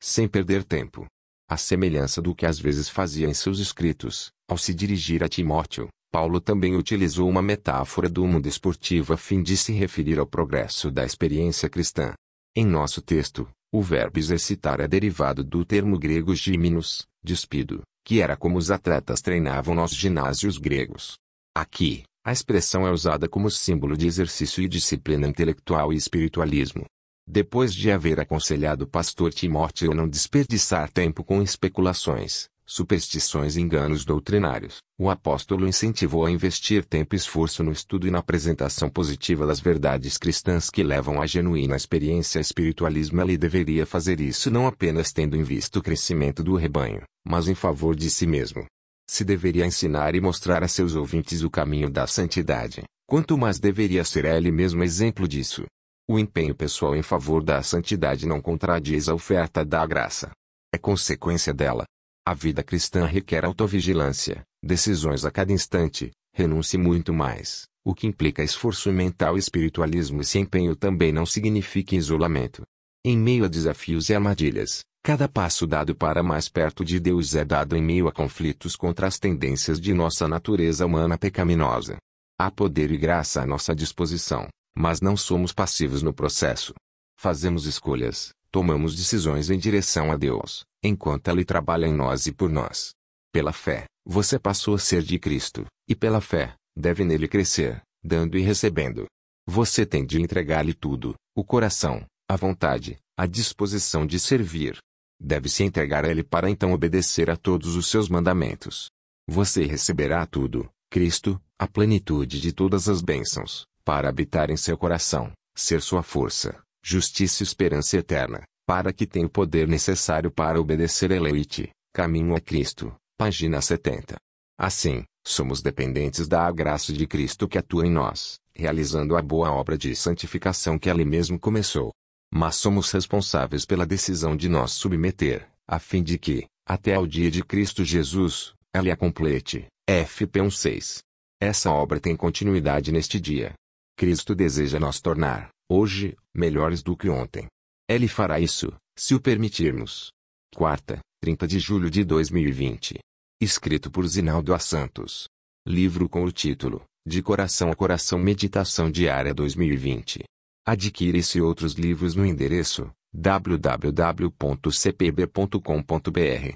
sem perder tempo. À semelhança do que às vezes fazia em seus escritos, ao se dirigir a Timóteo, Paulo também utilizou uma metáfora do mundo esportivo a fim de se referir ao progresso da experiência cristã. Em nosso texto, o verbo exercitar é derivado do termo grego gíminos, despido, que era como os atletas treinavam nos ginásios gregos. Aqui, a expressão é usada como símbolo de exercício e disciplina intelectual e espiritualismo. Depois de haver aconselhado o pastor Timóteo a não desperdiçar tempo com especulações, superstições e enganos doutrinários, o apóstolo incentivou a investir tempo e esforço no estudo e na apresentação positiva das verdades cristãs que levam à genuína experiência espiritualismo. Ele deveria fazer isso não apenas tendo em vista o crescimento do rebanho, mas em favor de si mesmo. Se deveria ensinar e mostrar a seus ouvintes o caminho da santidade, quanto mais deveria ser ele mesmo exemplo disso. O empenho pessoal em favor da santidade não contradiz a oferta da graça. É consequência dela. A vida cristã requer autovigilância, decisões a cada instante, renúncia muito mais, o que implica esforço mental e espiritualismo. Esse empenho também não significa isolamento. Em meio a desafios e armadilhas, cada passo dado para mais perto de Deus é dado em meio a conflitos contra as tendências de nossa natureza humana pecaminosa. Há poder e graça à nossa disposição, mas não somos passivos no processo. Fazemos escolhas, tomamos decisões em direção a Deus, enquanto Ele trabalha em nós e por nós. Pela fé, você passou a ser de Cristo, e pela fé, deve nele crescer, dando e recebendo. Você tem de entregar-lhe tudo, o coração, a vontade, a disposição de servir. Deve-se entregar a Ele para então obedecer a todos os seus mandamentos. Você receberá tudo, Cristo, a plenitude de todas as bênçãos, para habitar em seu coração, ser sua força, justiça e esperança eterna, para que tenha o poder necessário para obedecer a leite, caminho a Cristo, página 70. Assim, somos dependentes da graça de Cristo que atua em nós, realizando a boa obra de santificação que Ele mesmo começou. Mas somos responsáveis pela decisão de nos submeter, a fim de que, até ao dia de Cristo Jesus, Ele a complete. FP 16. Essa obra tem continuidade neste dia, Cristo deseja nos tornar, hoje, melhores do que ontem. Ele fará isso, se o permitirmos. Quarta, 30 de julho de 2020. Escrito por Zinaldo A. Santos. Livro com o título, De Coração a Coração Meditação Diária 2020. Adquira esse e outros livros no endereço www.cpb.com.br